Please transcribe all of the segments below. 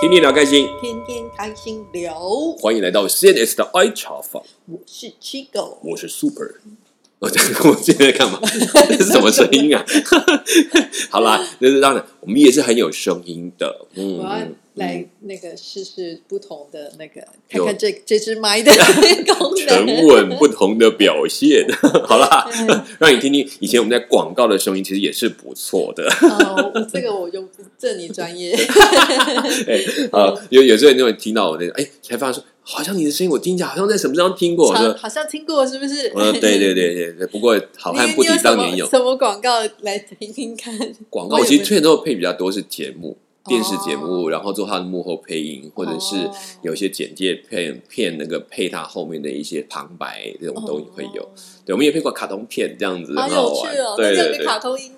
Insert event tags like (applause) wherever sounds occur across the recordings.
天天聊开心，天天开心聊。欢迎来到 CNS 的爱茶坊，我是七狗，我是 Super。我在我现在在干嘛？(laughs) 这是什么声音啊？(laughs) 好啦，就是当然，我们也是很有声音的。嗯，我要嗯来那个试试不同的那个，有看看这这只麦的 (laughs) 功沉能。稳不同的表现。好啦对，让你听听以前我们在广告的声音，其实也是不错的。哦，我这个我就不这你专业。哎，呃，有有时候你就会听到我那个，哎，才发现说，好像你的声音我听起来好像在什么地方听过。好像听过是不是？我说 (laughs) 对对对对对，不过好汉不提当年勇。什么广告来听听看？广告我其实最都配比较多是节目。电视节目，哦然后做他的幕后配音，或者是哦有些简介片片那个配他后面的一些旁白这种东西会有。哦对，我们也配过卡通片这样子，好很好玩。有趣哦！对对对，卡通音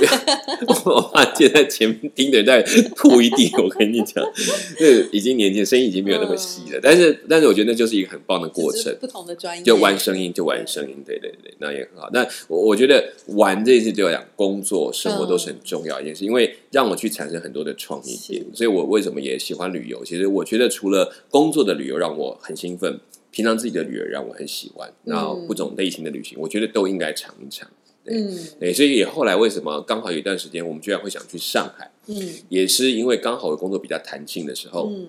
来。(laughs) 我怕现在前面听的人在吐一地，我跟你讲，(laughs) 这已经年轻，声音已经没有那么细了。但是，但是我觉得那就是一个很棒的过程。不同的专业，就玩声音，就玩声音，对对对，那也很好。那我我觉得玩这件事对我讲，工作、生活都是很重要一件事，因为让我去产生很多的创意点。所以我为什么也喜欢旅游？其实我觉得除了工作的旅游让我很兴奋，平常自己的旅游让我很喜欢。那不同类型的旅行，我觉得都应该尝一尝。嗯。对，所以也后来为什么刚好有一段时间，我们居然会想去上海，嗯。也是因为刚好我工作比较弹性的时候，嗯，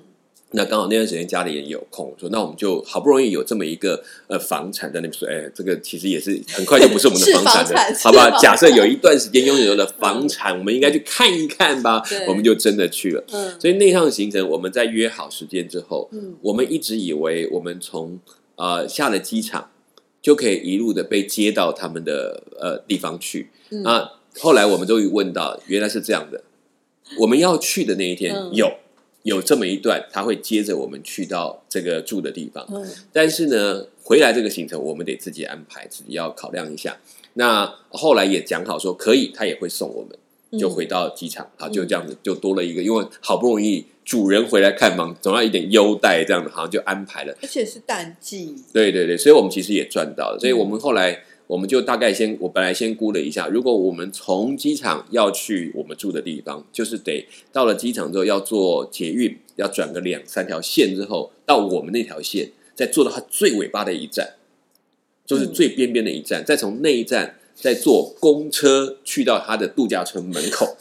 那刚好那段时间家里也有空，我说那我们就好不容易有这么一个呃房产在那边说，哎，这个其实也是很快就不是我们的房产了，好吧？假设有一段时间拥有了房产，我们应该去看一看吧，我们就真的去了。嗯。所以那趟行程，我们在约好时间之后，嗯。我们一直以为我们从呃下了机场就可以一路的被接到他们的呃地方去。嗯啊，后来我们终于问到，原来是这样的。我们要去的那一天、嗯有有这么一段，他会接着我们去到这个住的地方。嗯但是呢，回来这个行程我们得自己安排，自己要考量一下。那后来也讲好说可以，他也会送我们，就回到机场，好，就这样子就多了一个，因为好不容易主人回来看房，总要一点优待，这样子好像就安排了。而且是淡季，对对对，所以我们其实也赚到了。所以我们后来我们就大概先，我本来先估了一下，如果我们从机场要去我们住的地方，就是得到了机场之后要坐捷运，要转个两三条线之后，到我们那条线，再坐到它最尾巴的一站，就是最边边的一站，再从那一站再坐公车去到它的度假村门口，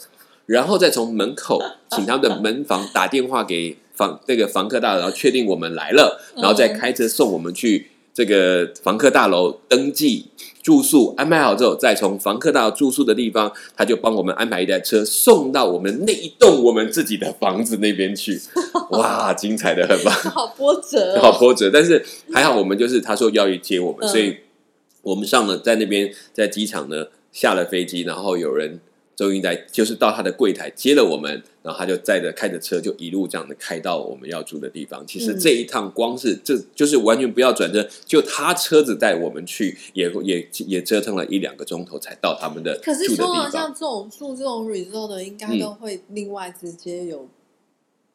然后再从门口 (laughs) 请他们的门房打电话给房那个房客大楼，然后确定我们来了，然后再开车送我们去这个房客大楼登记住宿，安排好之后，再从房客大楼住宿的地方，他就帮我们安排一台车送到我们那一栋我们自己的房子那边去。(laughs) 哇，精彩的很吧？好波折哦。好波折，但是还好我们就是他说要去接我们，嗯所以我们上了在那边在机场呢下了飞机，然后有人终于在就是到他的柜台接了我们，然后他就载着开着车就一路这样的开到我们要住的地方。其实嗯这一趟光是这就是完全不要转车，就他车子带我们去，也也也折腾了一两个钟头才到他们的可是住的通常地方。像这种住这种 resort 的，应该嗯都会另外直接有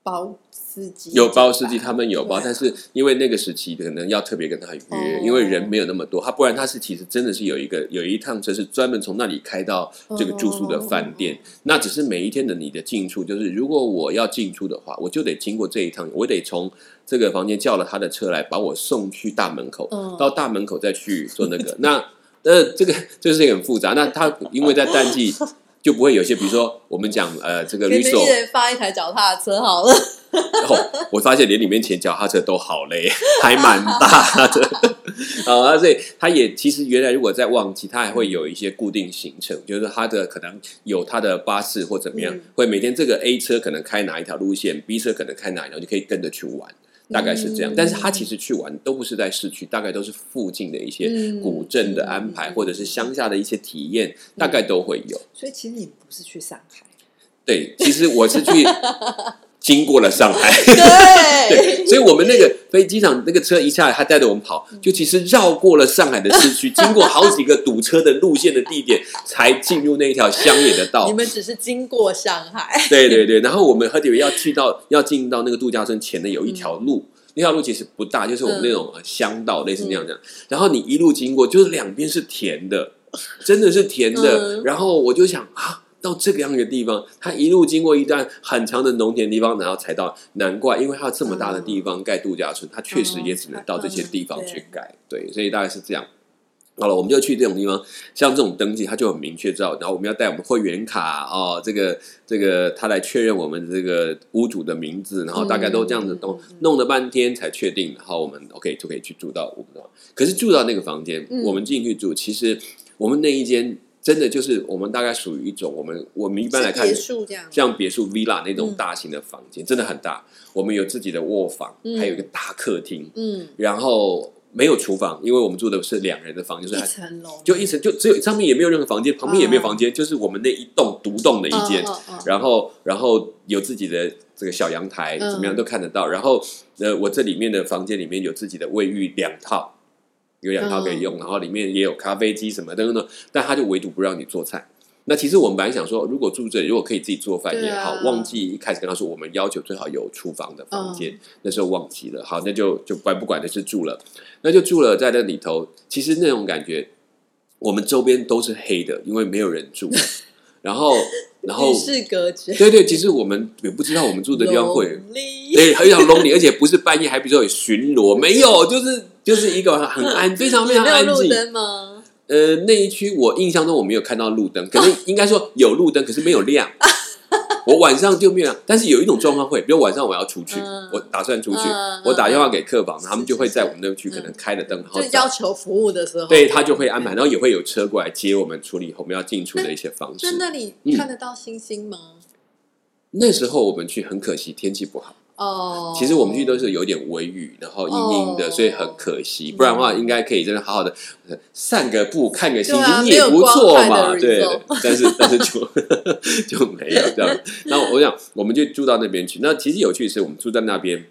包司机，有包司机，他们有包，啊但是因为那个时期可能要特别跟他约，哦因为人没有那么多，他不然他是其实真的是有一个有一趟车是专门从那里开到这个住宿的饭店，哦那只是每一天的你的进出，就是如果我要进出的话，我就得经过这一趟，我得从这个房间叫了他的车来把我送去大门口，嗯到大门口再去做那个，那呃这个就是很复杂，那他因为在淡季。就不会有些，比如说我们讲呃，这个给绿手你们一人发一台脚踏车好了。哦，我发现连里面骑脚踏车都好累，(laughs) 还蛮大的。(laughs) 啊，所以他也其实原来如果在旺季，他还会有一些固定行程，就是他的可能有他的巴士或怎么样，嗯会每天这个 A 车可能开哪一条路线，B 车可能开哪一条，就可以跟着去玩。大概是这样，嗯但是他其实去玩都不是在市区，大概都是附近的一些嗯古镇的安排，嗯。或者是乡下的一些体验，大概都会有。所以其实你不是去上海，对，其实我是去经过了上海，(laughs) 对对，所以我们那个飞机场那个车一下来，他带着我们跑，就其实绕过了上海的市区，(laughs) 经过好几个堵车的路线的地点，才进入那条乡野的道你。们只是经过上海，对对对，然后我们和以为要去到要进到那个度假村前的有一条路。那条路其实不大，就是我们那种呃乡道，类似那样这样。然后你一路经过，就是两边是田的，真的是田的。嗯然后我就想啊，到这个样的地方，他一路经过一段很长的农田地方，然后才到。难怪，因为他这么大的地方盖度假村，他确实也只能到这些地方去盖。对，所以大概是这样。好了，我们就去这种地方，像这种登记，他就很明确知道。然后我们要带我们会员卡哦，这个这个他来确认我们这个屋主的名字，然后大概都这样子弄弄了半天才确定，然后我们 OK 就可以去住到我们可是住到那个房间，我们进去住，其实我们那一间真的就是我们大概属于一种我们我们一般来看别墅这样，像别墅 villa 那种大型的房间，真的很大。我们有自己的卧房，还有一个大客厅，嗯，然后。没有厨房，因为我们住的是两人的房间，就是一层楼就一层，就只有上面也没有任何房间，旁边也没有房间，就是我们那一栋独栋的一间。然后，然后有自己的这个小阳台，怎么样都看得到。然后，呃，我这里面的房间里面有自己的卫浴两套，有两套可以用。然后里面也有咖啡机什么等等，但他就唯独不让你做菜。那其实我们本来想说，如果住这里，如果可以自己做饭也好，忘记一开始跟他说，我们要求最好有厨房的房间，那时候忘记了。好，那就就管不管的是住了，那就住了在那里头。其实那种感觉，我们周边都是黑的，因为没有人住。(laughs) 然后，然后与世隔绝。对对，其实我们也不知道我们住的地方会，对，非常 lonely，而且不是半夜，还比如说有巡逻，没有，就是就是一个很安，(laughs) 非常非常安静。吗？呃，那一区我印象中我没有看到路灯，可能应该说有路灯，可是没有亮。(laughs) 我晚上就没有，但是有一种状况会，比如晚上我要出去，我打算出去，我打电话给客房，他们就会在我们那区可能开了灯，然后要求服务的时候，对他就会安排，然后也会有车过来接我们处理我们要进出的一些方式。在那里看得到星星吗？那时候我们去很可惜，天气不好。哦，其实我们去都是有点微雨，然后阴阴的，所以很可惜。不然的话，应该可以真的好好的散个步，看个星星也不错嘛。对，但是 (laughs) 但是就 (laughs) 就没有这样。那我想，我们就住到那边去。那其实有趣的是，我们住在那边，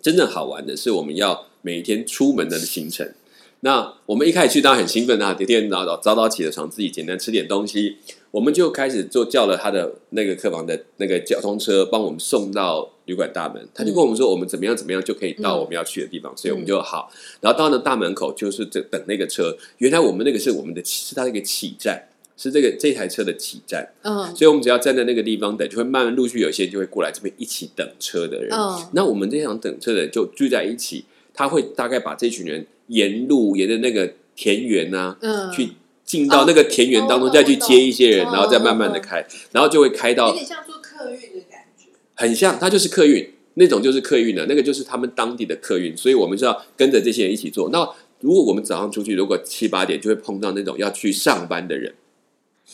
真正好玩的是，我们要每天出门的行程。那我们一开始去当然很兴奋啊，天天早早早早起了床，自己简单吃点东西，我们就开始就叫了他的那个客房的那个交通车，帮我们送到旅馆大门。他就跟我们说，我们怎么样怎么样就可以到我们要去的地方，所以我们就好。然后到了大门口，就是等等那个车。原来我们那个是我们的是他那个起站，是这个这台车的起站。嗯，所以我们只要站在那个地方等，就会慢慢陆续有些人就会过来这边一起等车的人。嗯，那我们这场等车的人就聚在一起，他会大概把这群人。沿路沿着那个田园呐，去进到那个田园当中，再去接一些人，然后再慢慢的开，然后就会开到有点像坐客运很像，它就是客运那种，就是客运的那个就是他们当地的客运，所以我们是要跟着这些人一起做。那如果我们早上出去，如果七八点就会碰到那种要去上班的人，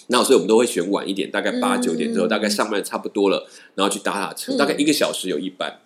那所以我们都会选晚一点，大概八九点之后，大概上班差不多了，然后去打打车，大概一个小时有一班。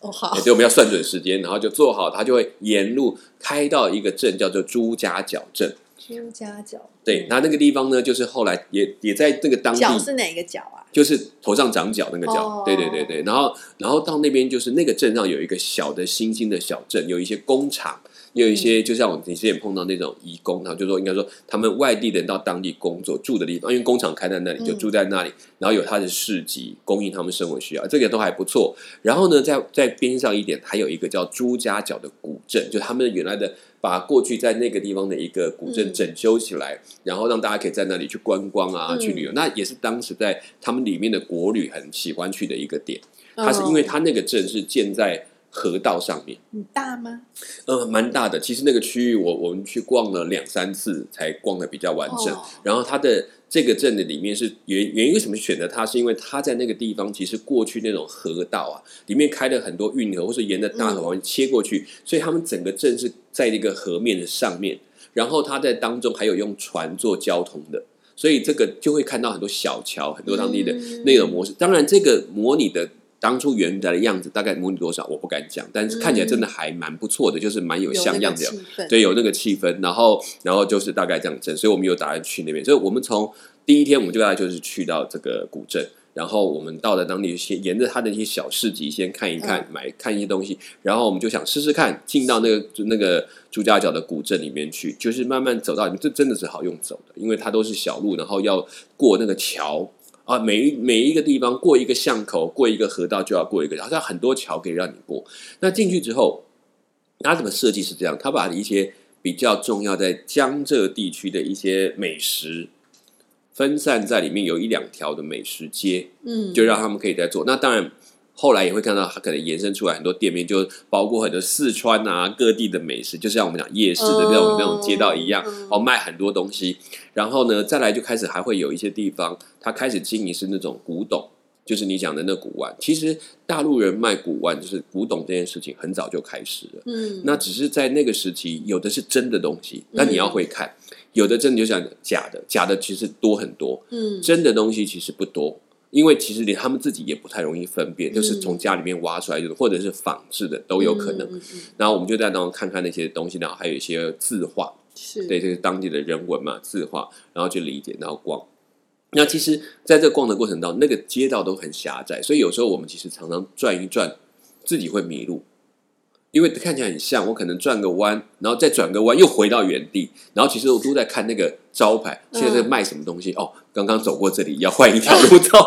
哦好，所以我们要算准时间，然后就做好，他就会沿路开到一个镇，叫做朱家角镇。朱家角，对，那那个地方呢，就是后来也也在那个当地。角是哪个角啊？就是头上长角那个角。对对对对，然后然后到那边就是那个镇上有一个小的新兴的小镇，有一些工厂。有一些，就像我之前碰到那种移工，然后就说应该说他们外地人到当地工作住的地方，因为工厂开在那里，就住在那里，然后有他的市集供应他们生活需要，这个都还不错。然后呢，在在边上一点，还有一个叫朱家角的古镇，就他们原来的把过去在那个地方的一个古镇整修起来，然后让大家可以在那里去观光啊，去旅游。那也是当时在他们里面的国旅很喜欢去的一个点。它是因为它那个镇是建在。河道上面很大吗？呃，蛮大的。其实那个区域，我我们去逛了两三次，才逛的比较完整。然后它的这个镇的里面是原原因为什么选择它？是因为它在那个地方，其实过去那种河道啊，里面开了很多运河，或是沿着大河切过去，所以他们整个镇是在那个河面的上面。然后它在当中还有用船做交通的，所以这个就会看到很多小桥，很多当地的那种模式。当然，这个模拟的。当初原来的样子大概模拟多少，我不敢讲，但是看起来真的还蛮不错的，就是蛮有像样的，对，有那个气氛。然后，然后就是大概这样子，所以我们有打算去那边。所以我们从第一天我们就大概就是去到这个古镇，然后我们到了当地先沿着它的一些小市集先看一看，买看一些东西，然后我们就想试试看进到那个那个朱家角的古镇里面去，就是慢慢走到里面，这真的是好用走的，因为它都是小路，然后要过那个桥。啊，每一每一个地方过一个巷口，过一个河道就要过一个，好像很多桥可以让你过。那进去之后，他怎么设计是这样？他把一些比较重要在江浙地区的一些美食分散在里面有一两条的美食街，嗯，就让他们可以在做。那当然。后来也会看到，它可能延伸出来很多店面，就包括很多四川啊各地的美食，就像我们讲夜市的那种、嗯那种街道一样，嗯哦，卖很多东西。然后呢，再来就开始还会有一些地方，它开始经营是那种古董，就是你讲的那古玩。其实大陆人卖古玩，就是古董这件事情，很早就开始了。嗯，那只是在那个时期，有的是真的东西，那你要会看；有的真的就像假的，假的其实多很多，嗯真的东西其实不多。因为其实连他们自己也不太容易分辨，嗯就是从家里面挖出来就是，或者是仿制的都有可能。嗯嗯嗯然后我们就在当中看看那些东西，然后还有一些字画，是对，这是当地的人文嘛，字画，然后去理解，然后逛。那其实，在这逛的过程当中，那个街道都很狭窄，所以有时候我们其实常常转一转，自己会迷路，因为看起来很像，我可能转个弯，然后再转个弯，又回到原地，然后其实我都在看那个招牌，现在在卖什么东西？哦，刚刚走过这里，要换一条路走。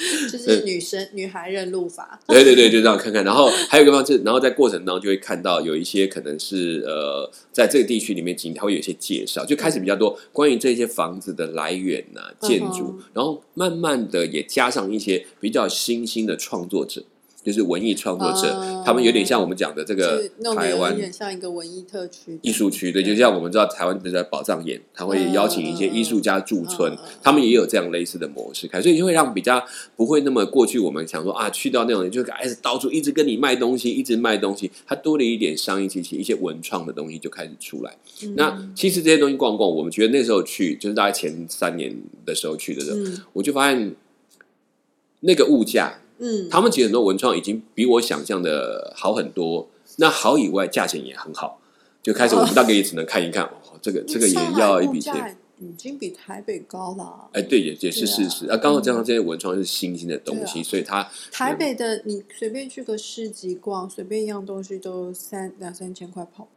(laughs) 就是女生女孩认路法，对对对，就这样看看。然后还有一个方式，然后在过程当中就会看到有一些可能是呃，在这个地区里面，景它会有一些介绍，就开始比较多关于这些房子的来源呐、建筑，嗯然后慢慢的也加上一些比较新兴的创作者。就是文艺创作者，哦他们有点像我们讲的这个台湾有点像一个文艺特区艺术区对，就像我们知道台湾不是在宝藏岩，他会邀请一些艺术家驻村，他们也有这样类似的模式开，所以就会让比较不会那么过去我们想说啊，去到那种就开始到处一直跟你卖东西，一直卖东西，它多了一点商业气息，一些文创的东西就开始出来。嗯那其实这些东西逛逛，我们觉得那时候去，就是大概前三年的时候去的时候，嗯我就发现那个物价。嗯，他们其实很多文创已经比我想象的好很多。那好以外，价钱也很好。就开始我们大概也只能看一看，哦，这个这个也要一笔钱。已经比台北高了。哎，对，也也是事实。啊，刚好加上这些文创是新兴的东西，啊所以它台北的你随便去个市集逛，随便一样东西都三两三千块跑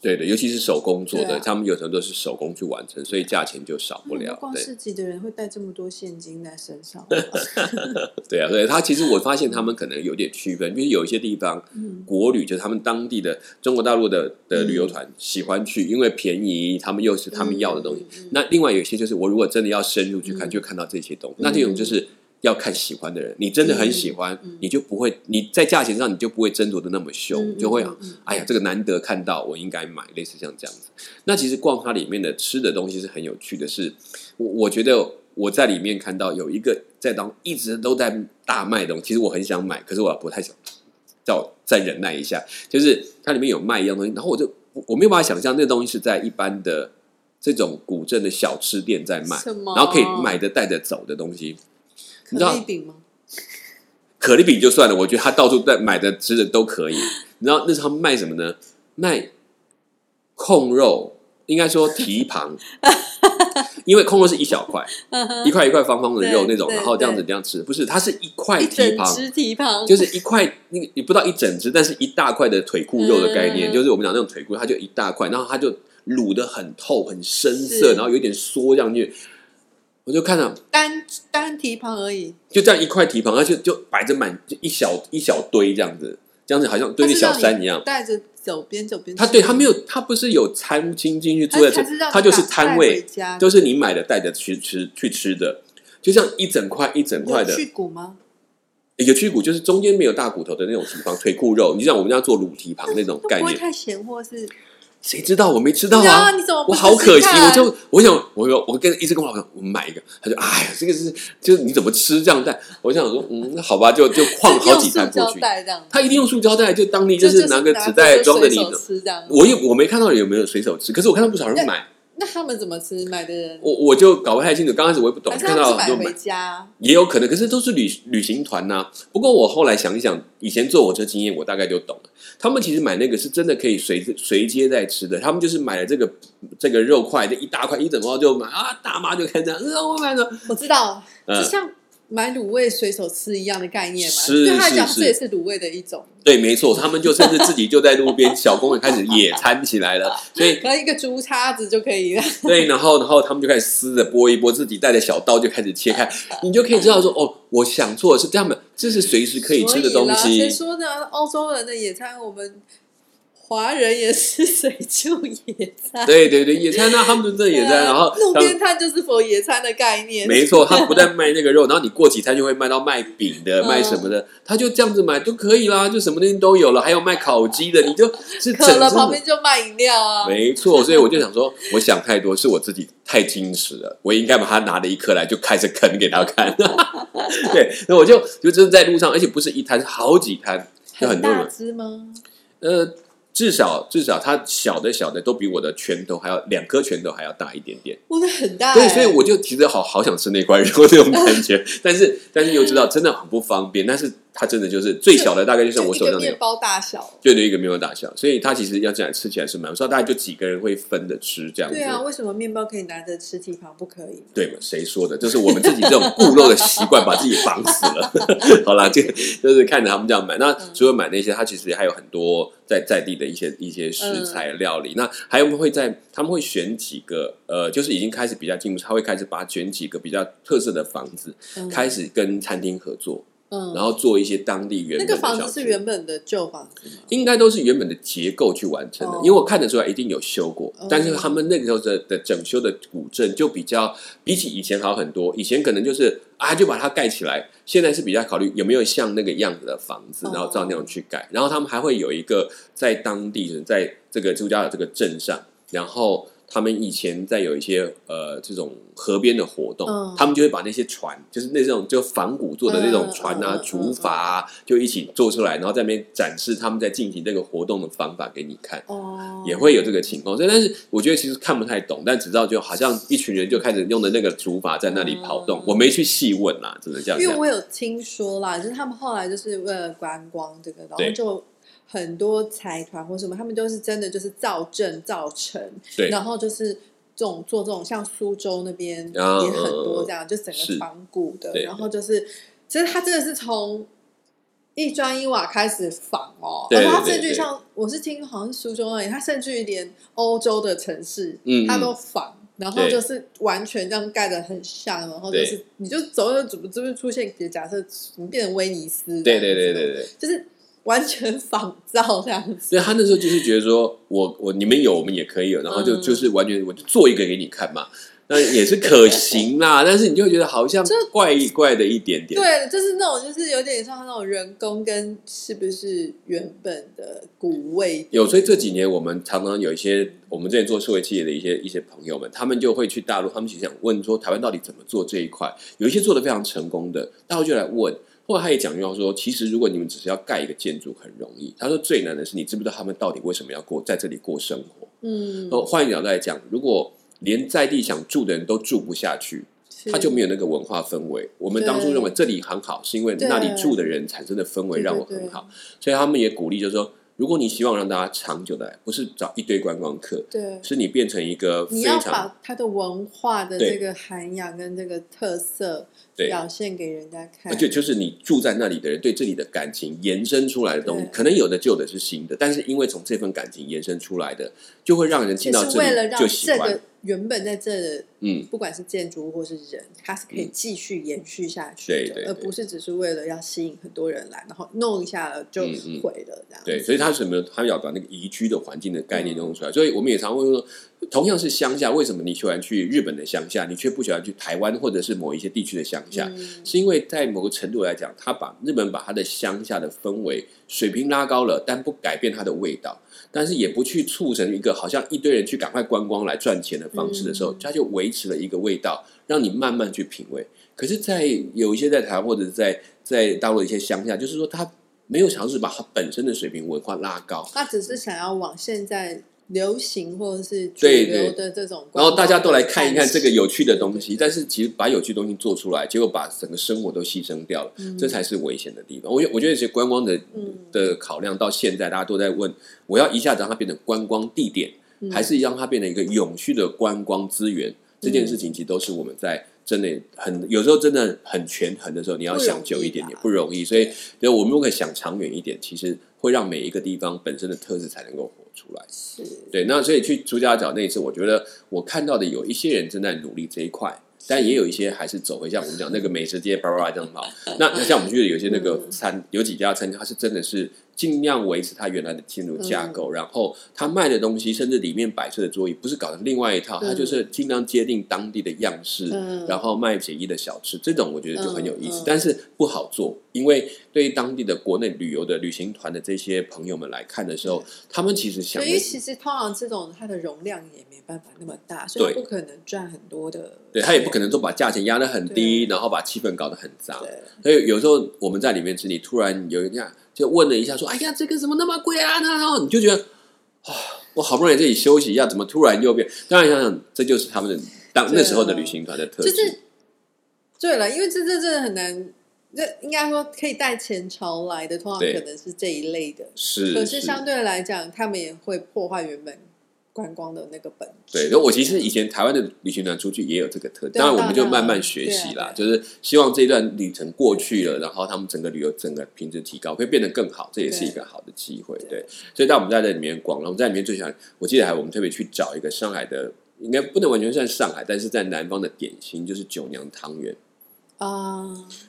对的，尤其是手工做的，啊他们有时候都是手工去完成，所以价钱就少不嗯了。对逛市集的人会带这么多现金在身上吗？(laughs) 对啊，所以它其实我发现他们可能有点区分，因为有一些地方嗯国旅就是他们当地的中国大陆的的旅游团喜欢去，因为便宜，他们又是他们要的东西。那另外有一些就是我如果真的要深入去看，嗯就看到这些东西。那这种就是要看喜欢的人，你真的很喜欢，你就不会你在价钱上你就不会争夺的那么凶，就会嗯嗯哎呀这个难得看到，我应该买，类似像这样子。那其实逛它里面的吃的东西是很有趣的是，我我觉得我在里面看到有一个在当一直都在大卖的东西，其实我很想买，可是我不太想，叫我再忍耐一下。就是它里面有卖一样东西，然后我就我我没有办法想象那个东西是在一般的这种古镇的小吃店在卖，然后可以买的带着走的东西。你知道可丽饼吗？可丽饼就算了，我觉得他到处在买的吃的都可以。你知道那时候他们卖什么呢？卖控肉，应该说蹄膀，(laughs) 因为控肉是一小块，一块一块方方的肉那种，然后这样子对这样吃，不是，它是一块蹄膀，蹄膀，就是一块，那个你不到一整只，但是一大块的腿裤肉的概念，嗯就是我们讲那种腿裤，它就一大块，然后它就卤的很透、很深色，然后有点缩上去。我就看到单单蹄膀而已，就这样一块蹄膀，而且就摆着满就一小一小堆这样子，这样子好像堆的小山一样。带着走边走边吃。它对它没有，它不是有餐厅进去它坐在这它是让，你它就是摊位都是你买的带着去吃去吃的，就像一整块一整块有的去骨吗？有去骨，就是中间没有大骨头的那种蹄膀，腿骨肉。你像我们家做卤蹄膀那种概念，会不会太咸或是？谁知道我没吃到啊啊你怎么？我好可惜，我就我想，我有我跟一直跟我老公说，我们买一个，他就哎呀，这个是就是你怎么吃这样带？我想说，嗯，那好吧，就就 (laughs) 晃好几袋过去。他一定用塑胶袋，就当地就就是拿个纸袋装着你。我也我没看到有没有随手吃，可是我看到不少人买，那他们怎么吃？买的人我我就搞不太清楚。刚开始我也不懂，还是看他们是买回到很多买，家？也有可能，可是都是旅旅行团呐、不过我后来想一想，以前坐火车经验，我大概就懂了。他们其实买那个是真的可以随随街在吃的，他们就是买了这个这个肉块，这一大块一整包就买啊，大妈就开始这样，嗯，我买了，我知道，嗯就像买卤味随手吃一样的概念嘛。是对他来讲，这也是卤味的一种。对，没错，他们就甚至自己就在路边小公园开始野餐起来了，(laughs) 所以可能一个竹叉子就可以了。对，然后然后他们就开始撕着剥一剥，自己带着小刀就开始切开，(laughs) 你就可以知道说，哦，我想做的是这样的，这是随时可以吃的东所以啦谁。说的？欧洲人的野餐，我们华人也是水就野餐，对对对，野餐啊，他们就真的野餐，啊然后路当边摊就是否野餐的概念，没错，他不但卖那个肉，然后你过几餐就会卖到卖饼的、(laughs) 嗯卖什么的，他就这样子买都可以啦，就什么东西都有了，还有卖烤鸡的，你就是渴整只了旁边就卖饮料啊，没错，(laughs) 所以我就想说，我想太多，是我自己太矜持了，我应该把他拿了一颗来就开始啃给他看。(laughs) 对，那我就就真的在路上，而且不是一摊，是好几摊，就很多大人。只吗？呃，至少至少它小的小的都比我的拳头还要两颗拳头还要大一点点。我的很大、对，欸，所以我就其实好好想吃那块肉那种感觉，但是 (laughs) 但是又知道真的很不方便，但是它真的就是最小的大概就像我手上那个一个面。包大小。对对，一个面包大小，所以它其实要这样吃起来是蛮，不知道大概就几个人会分着吃这样子。对啊，为什么面包可以拿着吃，蹄膀不可以？对嘛？谁说的？就是我们自己这种固肉的习惯，把自己绑死了。(laughs) 好啦，这个就是看着他们这样买。那除了买那些，它其实还有很多在在地的一些一些食材料理。那还有会在他们会选几个呃，就是已经开始比较进步，他会开始把它选几个比较特色的房子，嗯开始跟餐厅合作，嗯，然后做一些当地原那本的个房子是吃原本的旧房子吗？应该都是原本的结构去完成的，哦。因为我看得出来一定有修过，哦。但是他们那个时候的的整修的古镇就比较比起以前好很多，以前可能就是啊就把它盖起来，现在是比较考虑有没有像那个样子的房子，哦然后照那样去盖，然后他们还会有一个在当地在这个朱家的这个镇上，然后。他们以前在有一些呃这种河边的活动，嗯。他们就会把那些船，就是那种就仿古做的那种船啊、竹筏啊，就一起做出来，然后在那边展示他们在进行这个活动的方法给你看，哦，也会有这个情况。所以，但是我觉得其实看不太懂，但只知道就好像一群人就开始用的那个竹筏在那里跑动，嗯我没去细问啦，只能这样讲。因为我有听说啦，就是他们后来就是为了观光这个，然后就很多财团或什么，他们都是真的就是造镇造城，对。然后就是这种做这种像苏州那边也啊很多这样，就整个仿古的，然后就是其实他真的是从。一砖一瓦开始仿哦，对然后他甚至于像我是听好像苏州那里，他甚至于连欧洲的城市，嗯他都仿，然后就是完全这样盖的很像，然后就是你就走着怎么就会出现，比如假设怎么变成威尼斯，对对对对，对，就是完全仿造这样子。所以他那时候就是觉得说我我你们有，我们也可以有，然后就嗯就是完全我就做一个给你看嘛。那也是可行啦，但是你就会觉得好像怪一怪的一点点。对，就是那种，就是有点像那种人工跟是不是原本的古味。有，所以这几年我们常常有一些我们之前做社会企业的一些一些朋友们，他们就会去大陆，他们其实想问说台湾到底怎么做这一块，有一些做的非常成功的，大陆就来问。后来他也讲到说，其实如果你们只是要盖一个建筑很容易，他说最难的是你知不知道他们到底为什么要过在这里过生活。嗯，哦，换一个角度来讲，如果连在地想住的人都住不下去，是他就没有那个文化氛围。我们当初对认为这里很好，是因为那里住的人产生的氛围让我很好，所以他们也鼓励，就是说，如果你希望让大家长久的来，不是找一堆观光客，对。是你变成一个你要非常把它的文化的对这个涵养跟这个特色对。表现给人家看，而且就是你住在那里的人对这里的感情延伸出来的东西，可能有的旧的是新的，但是因为从这份感情延伸出来的，就会让人进到这里就喜欢。这个。原本在这的，嗯，不管是建筑物或是人，它是可以继续延续下去的，对对对而不是只是为了要吸引很多人来，然后弄一下了就毁了这样子。对，所以他什么？他要把那个宜居的环境的概念弄出来。所以我们也常会说，同样是乡下，为什么你喜欢去日本的乡下，你却不喜欢去台湾或者是某一些地区的乡下？嗯是因为在某个程度来讲，他把日本把他的乡下的氛围水平拉高了，但不改变它的味道，但是也不去促成一个好像一堆人去赶快观光来赚钱的方式的时候，嗯他就维持了一个味道，让你慢慢去品味。可是，在有一些在台湾或者在在大陆的一些乡下，就是说他没有尝试把他本身的水平文化拉高，他只是想要往现在流行或者是主对对。流的这种，然后大家都来看一看这个有趣的东西，但是其实把有趣的东西做出来，结果把整个生活都牺牲掉了，这才是危险的地方。我觉我觉得其实观光的嗯。的考量到现在，大家都在问：我要一下子让它变成观光地点，嗯。还是让它变成一个永续的观光资源？这件事情其实都是我们在真的很有时候真的很权衡的时候，你要想久一点点，不不容易。所以，所以我们如果想长远一点，其实会让每一个地方本身的特质才能够活出来。是。对，那所以去朱家角那一次，我觉得我看到的有一些人正在努力这一块，但也有一些还是走回像我们讲那个美食街叭叭叭这样跑。那那像我们去的有些那个餐，有几家餐厅，它是真的是尽量维持它原来的建筑架嗯。构，然后它卖的东西，甚至里面摆设的桌椅，不是搞成另外一套，它嗯。就是尽量接近当地的样式，嗯。然后卖便宜的小吃，这种我觉得就很有意思，但是不好做，因为对于当地的国内旅游的旅行团的这些朋友们来看的时候，他们其实想的所以其实通常这种它的容量也没办法那么大，所以对不可能赚很多的钱。对他也不可能说把价钱压得很低，然后把气氛搞得很脏。对。所以有时候我们在里面吃，你突然有一下就问了一下，说：“哎呀，这个怎么那么贵啊？”然后你就觉得啊，我好不容易在这里休息一下，怎么突然又变？当然想想，这就是他们的当那时候的旅行团的特质。就是对了，因为这这真的很难，这应该说可以带前朝来的，通常可能是这一类的。是可是相对来讲，他们也会破坏原本观光的那个本质。对，那我其实以前台湾的旅行团出去也有这个特质，对啊当然我们就慢慢学习啦，就是希望这一段旅程过去了，然后他们整个旅游整个品质提高，会变得更好，这也是一个好的机会。对对，所以当我们在这里面逛了，我们在里面最喜欢，我记得还我们特别去找一个上海的，应该不能完全算上海，但是在南方的点心就是九娘汤圆。啊，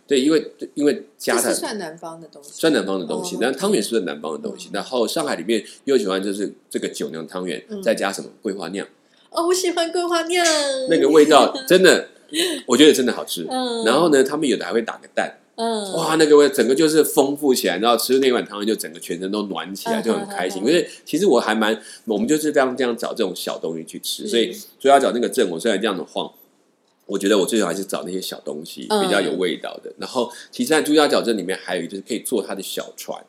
对，因为因为加它是算南方的东西，算南方的东西哦，但汤圆是南方的东西。然后上海里面又喜欢就是这个酒酿汤圆，嗯再加什么桂花酿，哦，我喜欢桂花酿，那个味道 (laughs) 真的，我觉得真的好吃。嗯然后呢，他们有的还会打个蛋，嗯，哇，那个味整个就是丰富起来，然后吃那碗汤圆就整个全身都暖起来，嗯就很开心。因为其实我还蛮，我们就是这样这样找这种小东西去吃，嗯所以主要找那个镇，我虽然这样子晃。我觉得我最好还是找那些小东西嗯比较有味道的。然后，其实，在朱家角镇里面还有一个就是可以坐他的小船，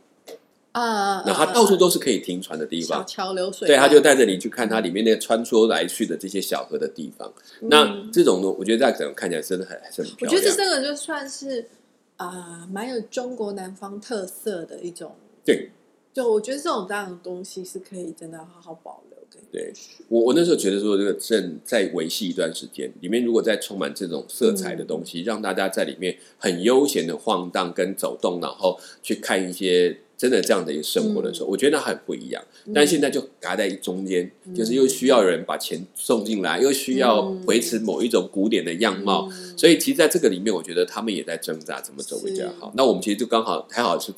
啊，然后它到处都是可以停船的地小方。桥流水，对，他就带着你去看它里面那个穿梭来去的这些小河的地方。那这种呢，我觉得在整个看起来真的很还是很嗯我觉。得这这个就算是啊，蛮有中国南方特色的一种。对，就我觉得这种这样的东西是可以真的好好保留跟对。我我那时候觉得说，这个正在维系一段时间，里面如果再充满这种色彩的东西，让大家在里面很悠闲的晃荡跟走动，然后去看一些真的这样的一个生活的时候，我觉得那很不一样。但现在就夹在中间，就是又需要人把钱送进来，又需要维持某一种古典的样貌，所以其实在这个里面，我觉得他们也在挣扎怎么走比较好。那我们其实就刚好还好是，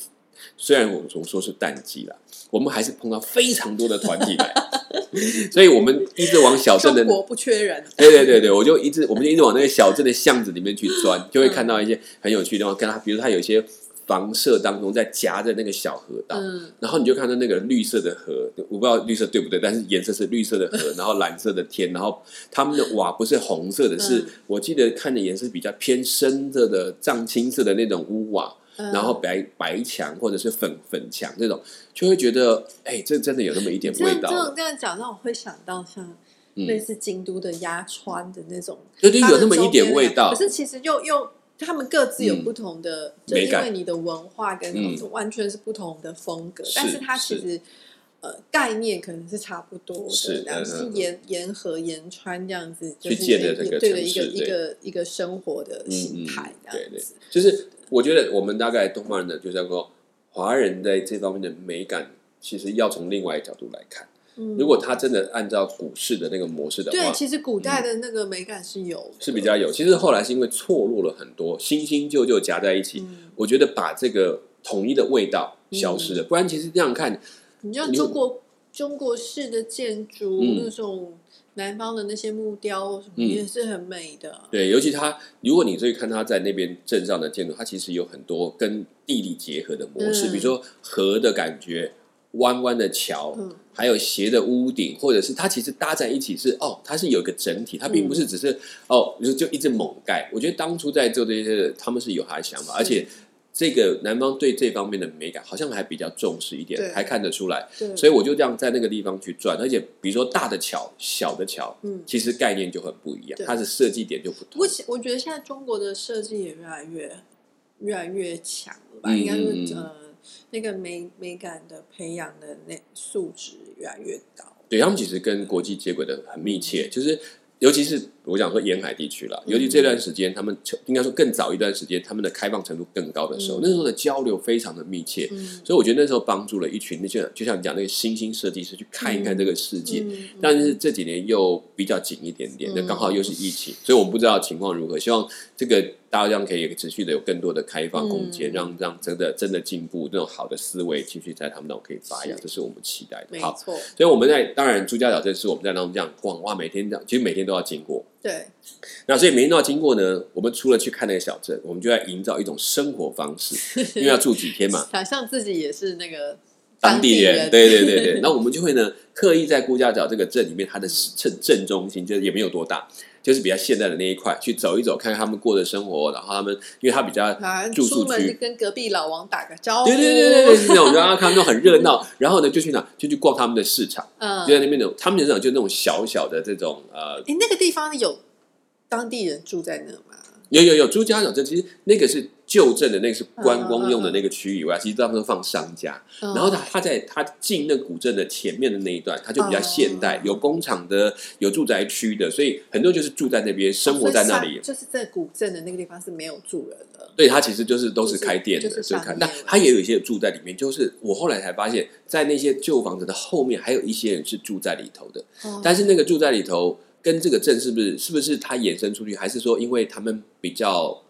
虽然我们总说是淡季了，我们还是碰到非常多的团体来，(laughs) 所以我们一直往小镇的中国不缺人，对对对对，我就一直我们就一直往那个小镇的巷子里面去钻，就会看到一些很有趣的地方。跟他，比如他有一些房舍当中在夹着那个小河道，嗯，然后你就看到那个绿色的河，我不知道绿色对不对，但是颜色是绿色的河，然后蓝色的天，然后他们的瓦不是红色的，是嗯我记得看的颜色比较偏深色的藏青色的那种屋瓦。嗯然后白白墙或者是粉粉墙这种，就会觉得，哎，这真的有那么一点味道这味道。种这样讲，让我会想到像嗯类似京都的鸭川的那种，对对，有那么一点味道。可是其实又又他们各自有嗯不同的，就因美感为你的文化跟嗯完全是不同的风格，是但是它其实。呃，概念可能是差不多的，是然后是沿沿河沿川这样子，就去是对的一个一个一个生活的形态这对对样子。，就是我觉得我们大概东方人的就叫做华人在这方面的美感，其实要从另外一个角度来看。嗯如果他真的按照股市的那个模式的话对，其实古代的那个美感是有，嗯是比较有。其实后来是因为错落了很多，新新旧旧夹在一起，嗯我觉得把这个统一的味道消失了。不然其实这样看，你像你中国中国式的建筑，嗯。那种南方的那些木雕什么，嗯。也是很美的。对，尤其它，如果你注意看它在那边镇上的建筑，它其实有很多跟地理结合的模式，嗯。比如说河的感觉、弯弯的桥，嗯。还有斜的屋顶，或者是它其实搭在一起是哦，它是有一个整体，它并不是只是、哦就就一直猛盖。我觉得当初在做这些，他们是有他的想法，而且这个南方对这方面的美感好像还比较重视一点，对还看得出来。对，所以我就这样在那个地方去转，而且比如说大的桥、小的桥，嗯其实概念就很不一样，它的设计点就不同我。我觉得现在中国的设计也越来越越来越强了吧？嗯应该是嗯那个美美感的培养的那素质越来越高。对他们其实跟国际接轨的很密切，就是尤其是我想说沿海地区了，尤其这段时间，他们应该说更早一段时间，他们的开放程度更高的时候，嗯那时候的交流非常的密切，嗯所以我觉得那时候帮助了一群那些就像你讲那个新兴设计师去看一看这个世界。嗯但是这几年又比较紧一点点，那嗯刚好又是疫情，所以我们不知道情况如何。希望这个大家可以持续的有更多的开放空间，嗯让让真的真的进步，那种好的思维继续在他们那种可以发扬，是这是我们期待的。好，所以我们在当然朱家角镇是我们在当中这样逛，哇，每天这样，其实每天都要经过。对，那所以每天都要经过呢，我们除了去看那个小镇，我们就要营造一种生活方式，(laughs) 因为要住几天嘛，想象自己也是那个当地人，人，对对对对，(laughs) 那我们就会呢，刻意在顾家角这个镇里面，它的镇镇中心就是也没有多大，就是比较现代的那一块，去走一走，看看他们过的生活，然后他们因为他比较啊，住宿区。跟隔壁老王打个招呼，对对对对对，是那种然后他看到很热闹，然后呢就去哪就去逛他们的市场，嗯，就在那边那种他们的市场就那种小小的这种呃哎，那个地方有当地人住在那吗？有有有朱家小镇，其实那个是旧镇的，那个是观光用嗯的那个区域以外，其实大部分放商家。然然后他他在他进那古镇的前面的那一段，他就比较现代，哦有工厂的，有住宅区的，所以很多就是住在那边，生活在那里。就是在古镇的那个地方是没有住人的，对，他其实就是都是开店的，就是所以看那他也有一些住在里面。就是我后来才发现，在那些旧房子的后面，还有一些人是住在里头的。哦但是那个住在里头，跟这个镇是不是是不是它衍生出去，还是说因为他们比较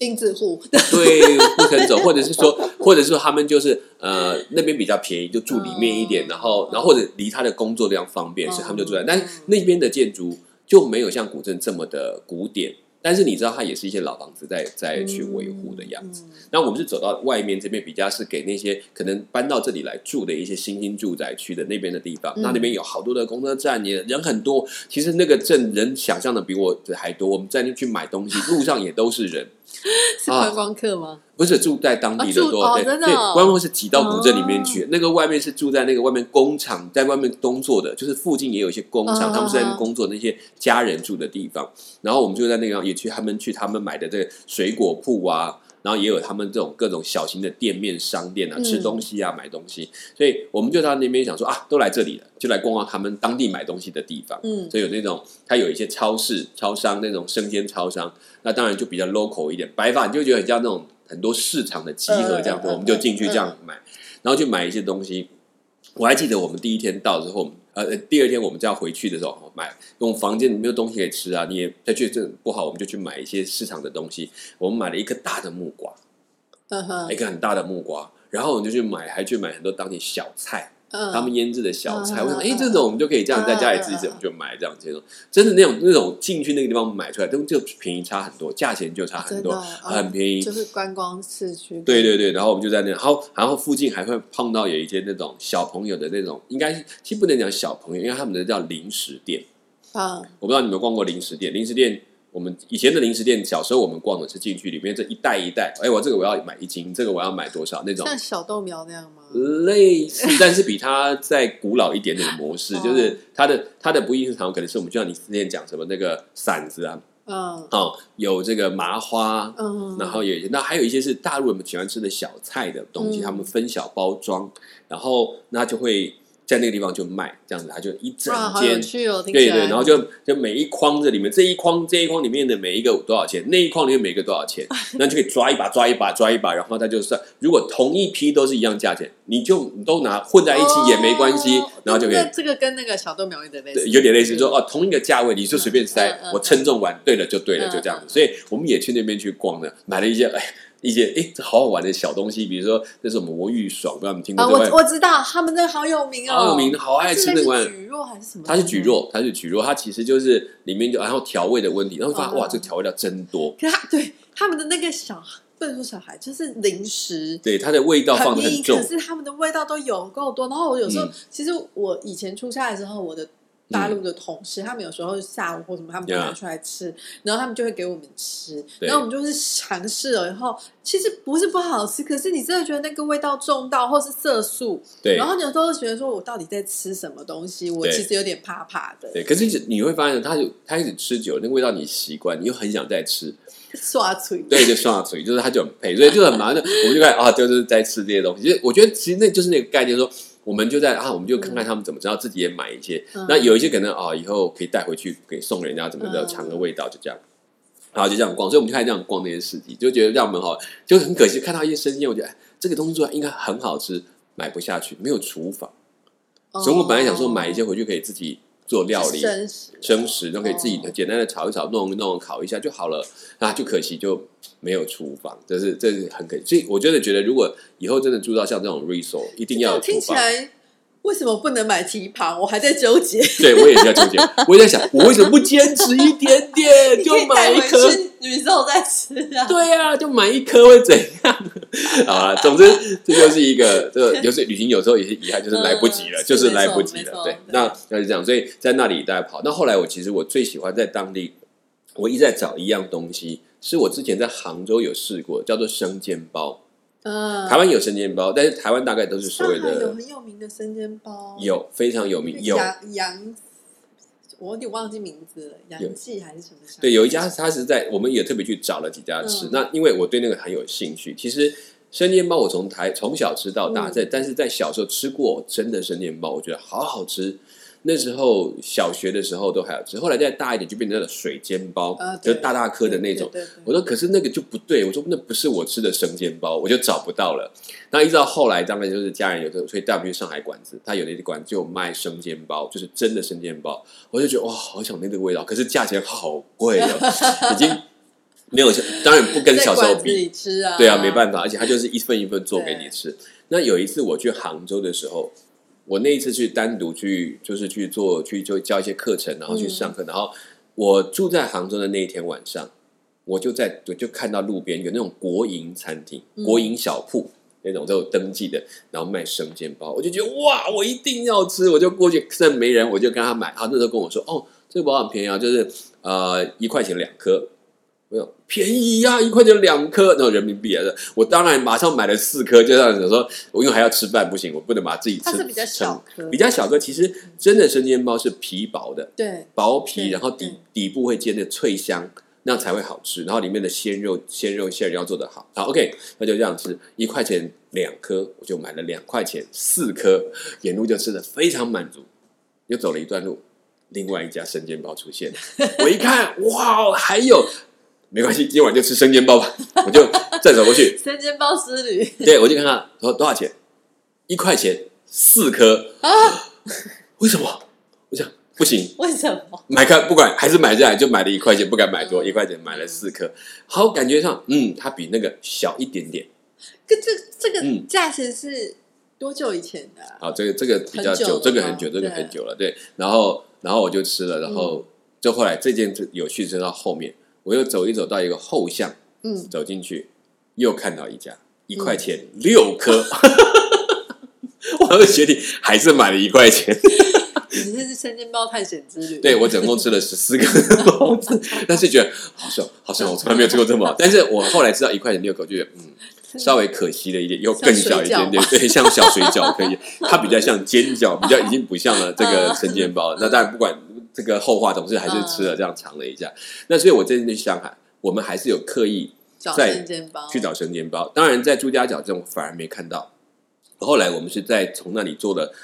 钉子户，(laughs) 对，不肯走，或者是说，或者是说他们就是呃那边比较便宜，就住里面一点，哦然后然后或者离他的工作量方便，哦所以他们就住在。但是那边的建筑就没有像古镇这么的古典，但是你知道它也是一些老房子在在去维护的样子。嗯那我们是走到外面这边，比较是给那些可能搬到这里来住的一些新兴住宅区的那边的地方。嗯那那边有好多的公车站，也人很多。其实那个镇人想象的比我还多。我们在那去买东西，路上也都是人。(laughs) 是观光客吗？不是住在当地的多，对观光是挤到古镇里面去。那个外面是住在那个外面工厂，在外面工作的，就是附近也有一些工厂，嗯他们是在工作那些家人住的地方。然后我们就在那个也去他们去他们买的这个水果铺啊，然后也有他们这种各种小型的店面商店啊，嗯吃东西啊，买东西。所以我们就到那边想说啊，都来这里了，就来逛逛他们当地买东西的地方。嗯，所以有那种，它有一些超市、超商那种生鲜超商，那当然就比较 local 一点。白发你就觉得很像那种很多市场的集合这样我们就进去这样买，然后去买一些东西。我还记得我们第一天到之后，我们呃第二天我们就要回去的时候买，因为我们房间没有东西可以吃啊，你也再去这不好，我们就去买一些市场的东西。我们买了一个大的木瓜，一个很大的木瓜，然后我们就去买，还去买很多当地小菜。嗯，他们腌制的小菜，嗯我想，哎、嗯。这种我们就可以这样在家里自己嗯嗯嗯。吃，我们就买这样这种，真的那种那种进去那个地方买出来，都就便宜差很多，价钱就差很多，很便宜。就是观光市区，对对对，然后我们就在那，然后然后附近还会碰到有一些那种小朋友的那种，应该是其实不能讲小朋友，因为他们的叫零食店。嗯，我不知道你们逛过零食店，零食店我们以前的零食店，小时候我们逛的是进去里面这一袋一袋，哎，我这个我要买一斤，这个我要买多少那种像小豆苗那样吗？类似，但是比它再古老一点点的模式，哦 (laughs) 就是它的它的不一常可能是我们就像你之前讲什么那个馓子啊，嗯。哦，有这个麻花，嗯，然后有，那还有一些是大陆人喜欢吃的小菜的东西，嗯。他们分小包装，然后那就会在那个地方就卖，这样子，他就一整间。哦，对对，然后就就每一筐这里面这一筐这一筐里面的每一个多少钱，那一筐里面每一个多少钱，(laughs) 那就可以抓一把抓一把抓一把，然后他就算，如果同一批都是一样价钱，你就你都拿混在一起也没关系，哦然后就可以那这个跟那个小豆苗有点类似，对，有点类似说哦，同一个价位你就随便塞，嗯嗯嗯我称重完对了就对了，嗯就这样子。嗯所以我们也去那边去逛了，买了一些哎一些哎这好好玩的小东西，比如说那是我们魔芋爽，不知道你们听过？我我知道他们那个好有名哦，好有名，好爱吃那个玩意。是类似蒟蒻还是什么？它是蒟，蒻，它是蒟蒻，它其实就是里面就然后调味的问题，然后发现嗯哇，这个调味料真多，可是他对他们的那个小不能说小孩，就是零食。对它的味道放的，很重可，是他们的味道都有够多。然后我有时候，嗯其实我以前出差的时候，我的大陆的同事，他们有时候下午或什么，他们就拿出来吃，然后他们就会给我们吃，然后我们就是尝试了以后，其实不是不好吃，可是你真的觉得那个味道重到，或是色素，对然后你有时候觉得说我到底在吃什么东西，我其实有点怕怕的，对。可是你会发现，他就他一直吃久了，那个味道你习惯，你又很想再吃，刷嘴，对，就刷嘴，就是他就很配，所以就很麻烦。我们就看啊，就是在吃这些东西。其实我觉得，其实那就是那个概念说。我们就在啊，我们就看看他们怎么知道，自己也买一些。嗯。那有一些可能啊，以后可以带回去给送人家，怎么的嗯尝个味道，就这样。然后就这样逛，所以我们就开始这样逛那些市集，就觉得让我们好，就很可惜看到一些生鲜，我觉得哎，这个东西做来应该很好吃，买不下去，没有厨房，所以我本来想说买一些回去可以自己做料理，生食生食，都可以自己哦简单的炒一炒，弄一弄，烤一下就好了。啊，就可惜就没有厨房，这是这是很可惜。所以我真的觉得，如果以后真的住到像这种 resort，一定要有厨房。听起来为什么不能买蹄膀？我还在纠结。对我也在纠结，(laughs) 我也在想，我为什么不坚持一点点，(laughs) 就买一颗？去宇宙再吃啊。对啊、就买一颗会怎样？(laughs) 好了，总之这就是一个，这个有时旅行有时候也是遗憾，就是来不及了，嗯就是来不及了。对那那是这样，所以在那里大家跑。那后来我其实我最喜欢在当地，我一直在找一样东西，是我之前在杭州有试过，叫做生煎包。嗯，台湾有生煎包，但是台湾大概都是所谓的有的很有名的生煎包，有非常有名有。杨杨，我有点忘记名字了，杨记还是什么？对，有一家他是在，我们也特别去找了几家吃。嗯那因为我对那个很有兴趣，其实生煎包我从台从小吃到大，嗯在、但是在小时候吃过真的生煎包，我觉得好好吃。那时候小学的时候都还有吃，后来再大一点就变成那种水煎包，啊就大大颗的那种。对对对我说可是那个就不对，我说那不是我吃的生煎包，我就找不到了。那一直到后来，当然就是家人有的，所以带我们去上海馆子，他有的馆就有卖生煎包，就是真的生煎包，我就觉得哇，好想念这个味道，可是价钱好贵哦，(laughs) 已经没有，当然不跟小时候比，里吃啊，对啊，没办法，而且他就是一份一份做给你吃。那有一次我去杭州的时候，我那一次去单独去，就是去做去就教一些课程，然后去上课，然后我住在杭州的那一天晚上，我就在我就看到路边有那种国营餐厅、嗯国营小铺。那种都有登记的，然后卖生煎包，我就觉得哇，我一定要吃，我就过去趁没人，我就跟他买。他那时候跟我说，哦，这个包很便宜啊，就是呃一块钱两颗。没有便宜呀、一块钱两颗，那种人民币啊！我当然马上买了四颗，就这样子说，我因为还要吃饭，不行，我不能把自己吃它是比较小颗比较小颗。其实真的生煎包是皮薄的，对薄皮，然后底底部会煎的脆香，那样才会好吃。然后里面的鲜肉鲜肉馅要做的好。好，OK，那就这样吃，一块钱两颗，我就买了两块钱四颗，沿路就吃的非常满足。又走了一段路，另外一家生煎包出现，(laughs) 我一看，哇，还有。没关系，今晚就吃生煎包吧。(laughs) 我就再走过去，(laughs) 生煎包之旅对我就看看，说多少钱？一块钱四颗，啊？为什么？我想不行，为什么？买看不管还是买下来，就买了一块钱，不敢买多，一块钱买了四颗。好，感觉上，嗯，它比那个小一点点。可这这个嗯价钱是多久以前的啊？好，这个这个比较久，久这个很久，这个很久了。对，然后然后我就吃了，然后就后来这件有趣是到后面，我又走一走到一个后巷，嗯，走进去又看到一家一块钱六颗，(laughs) 我就决定还是买了一块钱。你这是生煎包探险之旅。对我总共吃了十四个 (laughs) 包子，但是觉得好爽，好爽，我从来没有吃过这么好。但是我后来知道一块钱六口，就觉得嗯，稍微可惜了一点，又更小一点点，对，像小水饺可以，它比较像煎饺，比较已经不像了这个生煎包。那当然不管这个后话，总是还是吃了这样尝了一下。那所以我这次去上海，我们还是有刻意在去找生煎包。当然，在朱家角这种反而没看到。后来我们是在从那里做了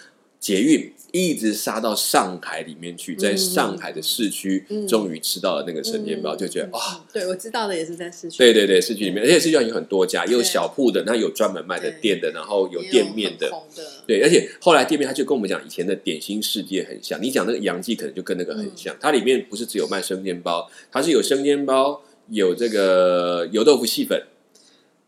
捷运，一直杀到上海里面去，在上海的市区，嗯。终于吃到了那个生煎包，就觉得嗯哇。嗯对，我知道的也是在市区。对对对，市区里面，而且市区有很多家，也有小铺的，那有专门卖的店的，然后有店面的。对，而且后来店面他就跟我们讲，以前的点心世界很像。你讲那个杨记可能就跟那个很像，嗯。它里面不是只有卖生煎包，它是有生煎包，有这个油豆腐细粉，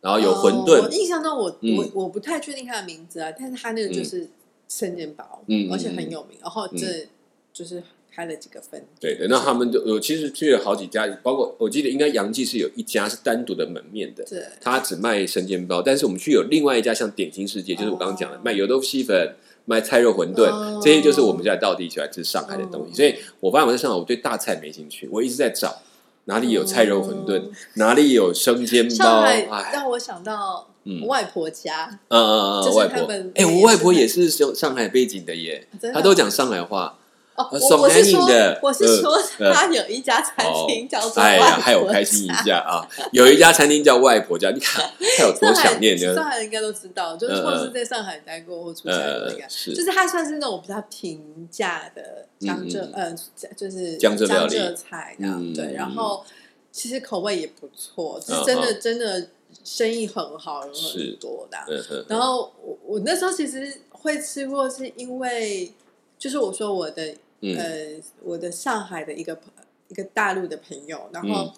然后有馄哦我，印象中我，嗯。我我不太确定它的名字啊，但是它那个就是生煎包，嗯嗯而且很有名。然后这就是开了几个分，对对，那他们就我其实去了好几家，包括我记得应该杨记是有一家是单独的门面的，对，他只卖生煎包，但是我们去有另外一家像点心世界，就是我刚刚讲的哦。卖油豆腐细粉。卖菜肉馄饨，哦。这些就是我们在到地喜欢吃上海的东西，哦。所以我发现我在上海，我对大菜没兴趣，我一直在找哪里有菜肉馄饨，哦。哪里有生煎包，上海哎，让我想到嗯。外婆家，嗯嗯嗯，就是外婆。他们，哎，我外婆也是上上海背景的耶，她都讲上海话，哦，我我是说的，我是呃说呃。他有一家餐厅叫做哎呀，外婆害我开心一。下啊！有一家餐厅叫外婆家，你看 (laughs) 他有多想念呢？上海人应该都知道，就是嗯嗯。或是在上海待过或出差的。应就是它算是那种比较平价的江浙，嗯呃，就是江浙料理。浙菜这样嗯。对，然后其实口味也不错，是嗯真的嗯。真的生意很好，有是很多的。然后我我那时候其实会吃过，是因为就是我说我的嗯。呃我的上海的一个朋一个大陆的朋友，然后嗯。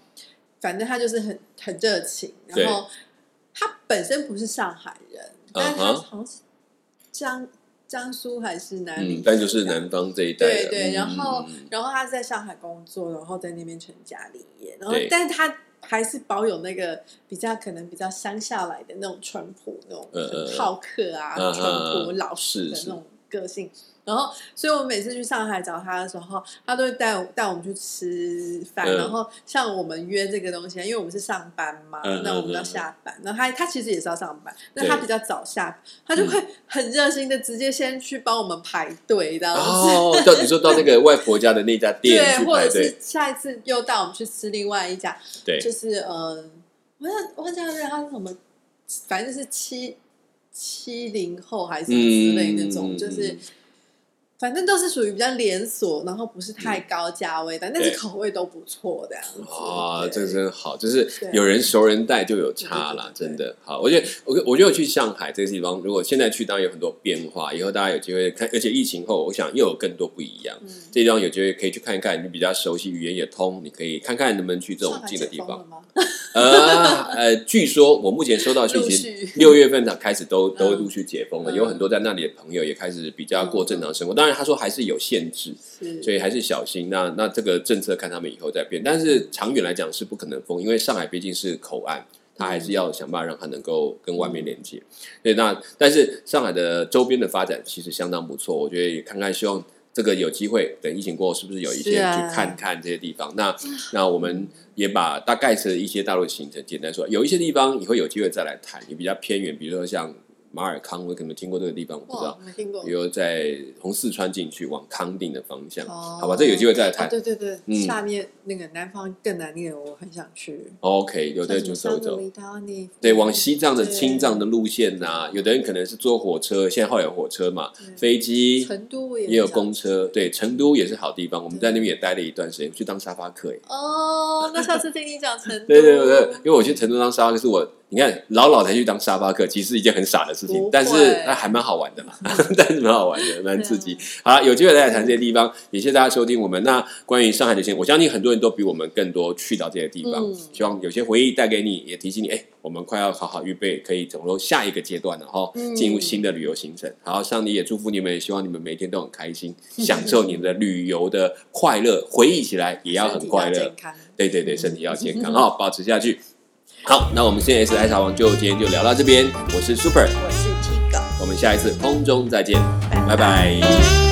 反正他就是很很热情，然后他本身不是上海人，但是他嗯哼。好像是江江苏还是哪里嗯，，但就是南方这一带的，对对，嗯然后嗯然后他在上海工作，然后在那边成家立业，然后但是他还是保有那个比较可能比较乡下来的那种淳朴、那种好客啊、淳朴嗯老实的那种个性。然后，所以我每次去上海找他的时候，他都会带我带我们去吃饭。嗯然后，像我们约这个东西，因为我们是上班嘛，嗯那我们要嗯嗯下班。然后他他其实也是要上班，那他比较早下，他就会很热心的直接先去帮我们排队，这样子。哦，到你说到那个外婆家的那家店对，去或者是排队，下一次又带我们去吃另外一家，对，就是呃，我想我忘记了它是什么，反正就是七七零后还是什么之类那种，嗯就是反正都是属于比较连锁，然后不是太高价位的，但是口味都不错的样子。啊，这个真好，就是有人熟人带就有差啦，真的好。我觉得我我觉得去上海这个地方，如果现在去，当然有很多变化，以后大家有机会看，而且疫情后，我想又有更多不一样。嗯，这地方有机会可以去看一看，你比较熟悉，语言也通，你可以看看能不能去这种近的地方？(laughs) 呃呃，据说我目前收到讯息，续六月份才开始都 (laughs) 都嗯陆续解封了，嗯有很多在那里的朋友也开始比较过正常生活。当然，他说还是有限制，所以还是小心。那那这个政策看他们以后再变，但是长远来讲是不可能封，因为上海毕竟是口岸，它还是要想办法让它能够跟外面连接。对，那但是上海的周边的发展其实相当不错，我觉得也看看，希望这个有机会等疫情过后，是不是有一些去看看这些地方？那那我们也把大概是一些大陆行程简单说，有一些地方以后有机会再来谈，也比较偏远，比如说像马尔康，我可能听过这个地方，我不知道，。没听过比。如在从四川进去往康定的方向，哦好吧，这有机会再来谈哦。对对对，嗯下面那个南方更难念，我很想去。OK，有的人就走走对，往西藏的青藏的路线呐、有的人可能是坐火车，现在后来有火车嘛，飞机成都也也有公车，对，成都也是好地方，我们在那边也待了一段时间，去当沙发客哎。哦，那下次听你讲成 (laughs) 都。对对对对，因为我去成都当沙发客，是我你看老老才去当沙发客，其实是一件很傻的事情，但是那还蛮好玩的嘛，(laughs) 但是蛮好玩的，蛮刺激。好，有机会再来谈这些地方，也谢谢大家收听我们。那关于上海的行，我相信很多人都比我们更多去到这些地方，嗯。希望有些回忆带给你，也提醒你，哎，我们快要好好预备，可以走入下一个阶段了哈，嗯。进入新的旅游行程。好，(laughs) 上帝也祝福你们，也希望你们每天都很开心，享受你们的旅游的快乐，回忆起来也要很快乐。对对对，身体要健康。哈，保持下去。好，那我们现在是爱茶王，就今天就聊到这边。我是 Super，我是 Tigo，我们下一次空中再见，拜。拜拜